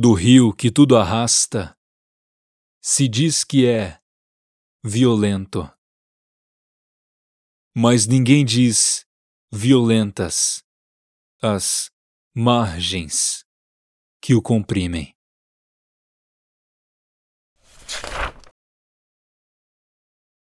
do rio que tudo arrasta, se diz que é violento. Mas ninguém diz violentas as margens que o comprimem.